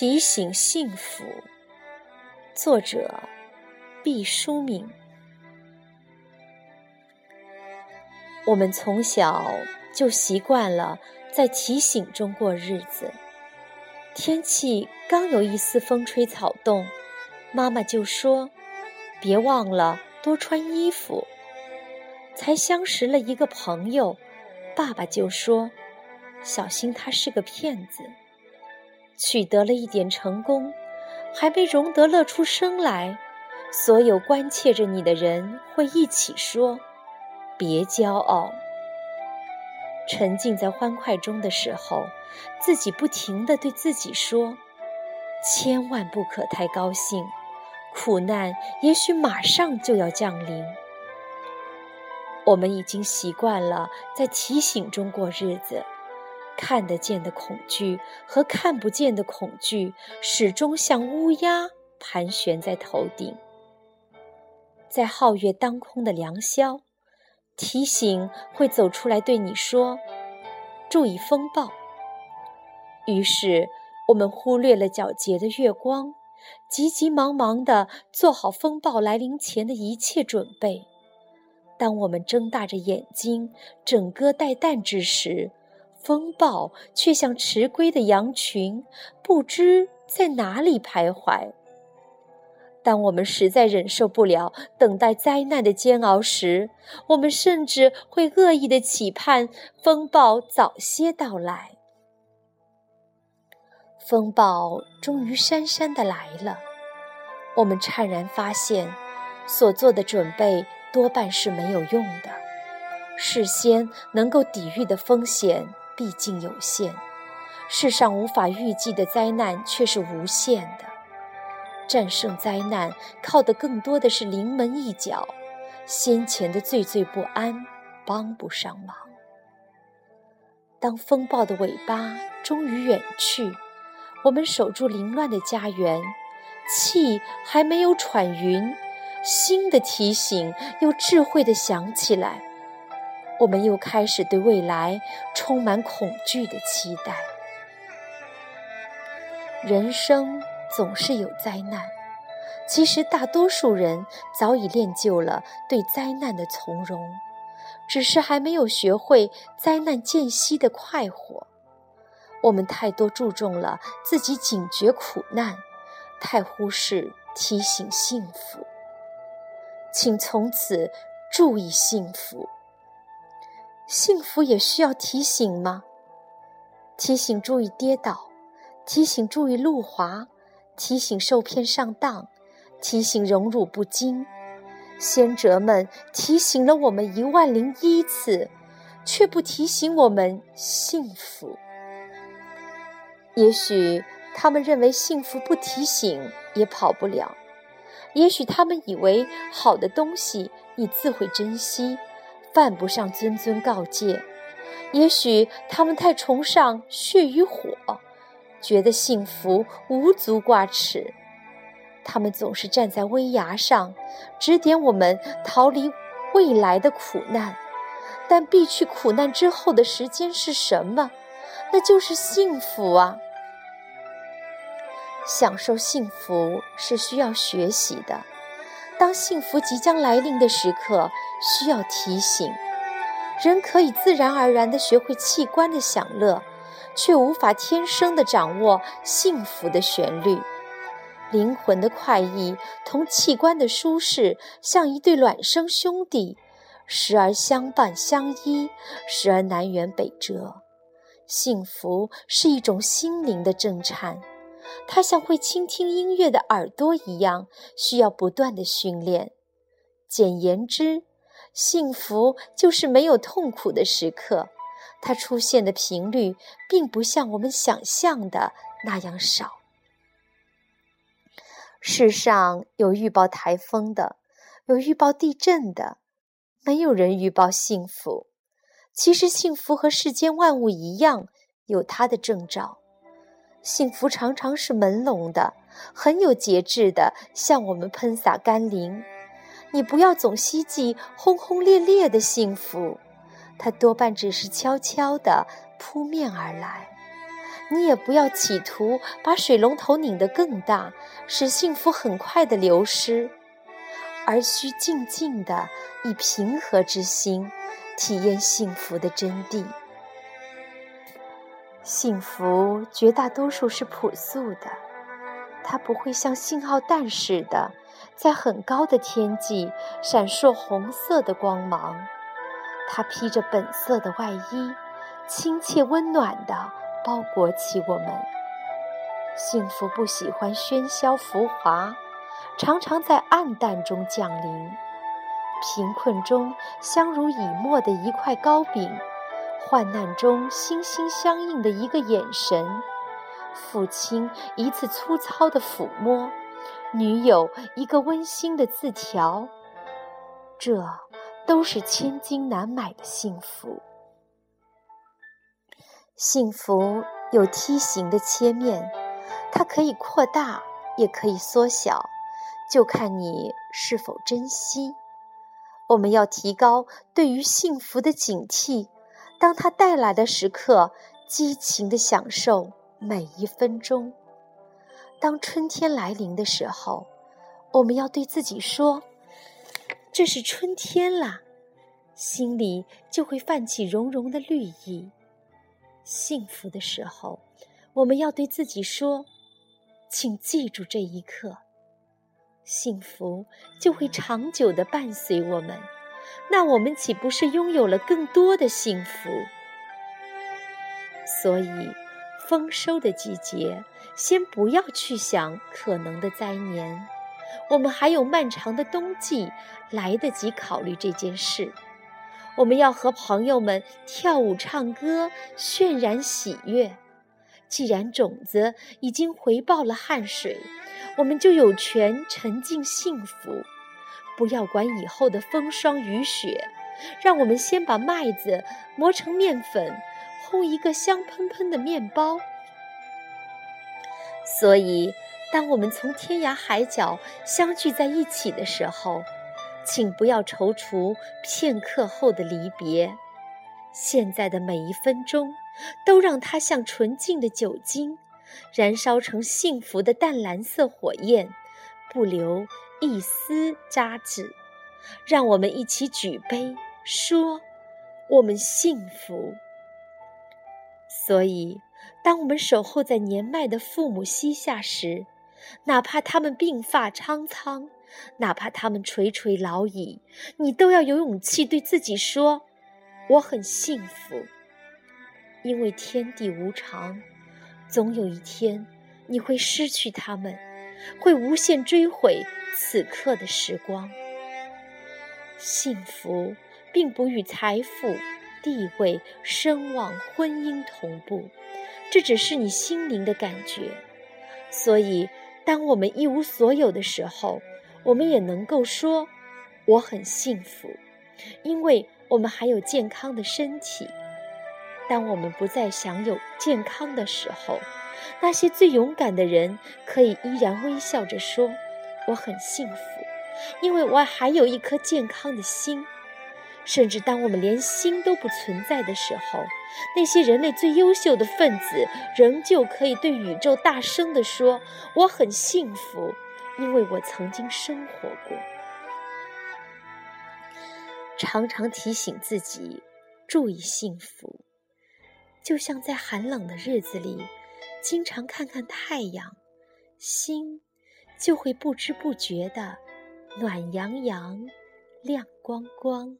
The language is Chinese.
提醒幸福，作者毕淑敏。我们从小就习惯了在提醒中过日子。天气刚有一丝风吹草动，妈妈就说：“别忘了多穿衣服。”才相识了一个朋友，爸爸就说：“小心他是个骗子。”取得了一点成功，还没容得乐出声来，所有关切着你的人会一起说：“别骄傲。”沉浸在欢快中的时候，自己不停地对自己说：“千万不可太高兴，苦难也许马上就要降临。”我们已经习惯了在提醒中过日子。看得见的恐惧和看不见的恐惧，始终像乌鸦盘旋在头顶。在皓月当空的良宵，提醒会走出来对你说：“注意风暴。”于是，我们忽略了皎洁的月光，急急忙忙地做好风暴来临前的一切准备。当我们睁大着眼睛，整个待旦之时，风暴却像迟归的羊群，不知在哪里徘徊。当我们实在忍受不了等待灾难的煎熬时，我们甚至会恶意的期盼风暴早些到来。风暴终于姗姗的来了，我们怅然发现，所做的准备多半是没有用的，事先能够抵御的风险。毕竟有限，世上无法预计的灾难却是无限的。战胜灾难靠的更多的是临门一脚，先前的惴惴不安帮不上忙。当风暴的尾巴终于远去，我们守住凌乱的家园，气还没有喘匀，新的提醒又智慧地响起来。我们又开始对未来充满恐惧的期待。人生总是有灾难，其实大多数人早已练就了对灾难的从容，只是还没有学会灾难间隙的快活。我们太多注重了自己警觉苦难，太忽视提醒幸福。请从此注意幸福。幸福也需要提醒吗？提醒注意跌倒，提醒注意路滑，提醒受骗上当，提醒荣辱不惊。先哲们提醒了我们一万零一次，却不提醒我们幸福。也许他们认为幸福不提醒也跑不了，也许他们以为好的东西你自会珍惜。犯不上谆谆告诫，也许他们太崇尚血与火，觉得幸福无足挂齿。他们总是站在危崖上，指点我们逃离未来的苦难。但避去苦难之后的时间是什么？那就是幸福啊！享受幸福是需要学习的。当幸福即将来临的时刻，需要提醒。人可以自然而然地学会器官的享乐，却无法天生地掌握幸福的旋律。灵魂的快意同器官的舒适，像一对孪生兄弟，时而相伴相依，时而南辕北辙。幸福是一种心灵的震颤。它像会倾听音乐的耳朵一样，需要不断的训练。简言之，幸福就是没有痛苦的时刻。它出现的频率并不像我们想象的那样少。世上有预报台风的，有预报地震的，没有人预报幸福。其实，幸福和世间万物一样，有它的征兆。幸福常常是朦胧的，很有节制的向我们喷洒甘霖。你不要总希冀轰轰烈烈的幸福，它多半只是悄悄地扑面而来。你也不要企图把水龙头拧得更大，使幸福很快的流失，而需静静的以平和之心体验幸福的真谛。幸福绝大多数是朴素的，它不会像信号弹似的，在很高的天际闪烁红色的光芒。它披着本色的外衣，亲切温暖的。包裹起我们，幸福不喜欢喧嚣浮华，常常在暗淡中降临。贫困中相濡以沫的一块糕饼，患难中心心相印的一个眼神，父亲一次粗糙的抚摸，女友一个温馨的字条，这都是千金难买的幸福。幸福有梯形的切面，它可以扩大，也可以缩小，就看你是否珍惜。我们要提高对于幸福的警惕，当它带来的时刻，激情的享受每一分钟。当春天来临的时候，我们要对自己说：“这是春天啦”，心里就会泛起融融的绿意。幸福的时候，我们要对自己说：“请记住这一刻。”幸福就会长久的伴随我们，那我们岂不是拥有了更多的幸福？所以，丰收的季节，先不要去想可能的灾年，我们还有漫长的冬季，来得及考虑这件事。我们要和朋友们跳舞、唱歌，渲染喜悦。既然种子已经回报了汗水，我们就有权沉浸幸福。不要管以后的风霜雨雪，让我们先把麦子磨成面粉，烘一个香喷喷的面包。所以，当我们从天涯海角相聚在一起的时候，请不要踌躇片刻后的离别，现在的每一分钟，都让它像纯净的酒精，燃烧成幸福的淡蓝色火焰，不留一丝渣滓。让我们一起举杯，说我们幸福。所以，当我们守候在年迈的父母膝下时，哪怕他们鬓发苍苍。哪怕他们垂垂老矣，你都要有勇气对自己说：“我很幸福。”因为天地无常，总有一天你会失去他们，会无限追悔此刻的时光。幸福并不与财富、地位、声望、婚姻同步，这只是你心灵的感觉。所以，当我们一无所有的时候，我们也能够说，我很幸福，因为我们还有健康的身体。当我们不再享有健康的时候，那些最勇敢的人可以依然微笑着说，我很幸福，因为我还有一颗健康的心。甚至当我们连心都不存在的时候，那些人类最优秀的分子仍旧可以对宇宙大声地说，我很幸福。因为我曾经生活过，常常提醒自己注意幸福，就像在寒冷的日子里，经常看看太阳，心就会不知不觉的暖洋洋、亮光光。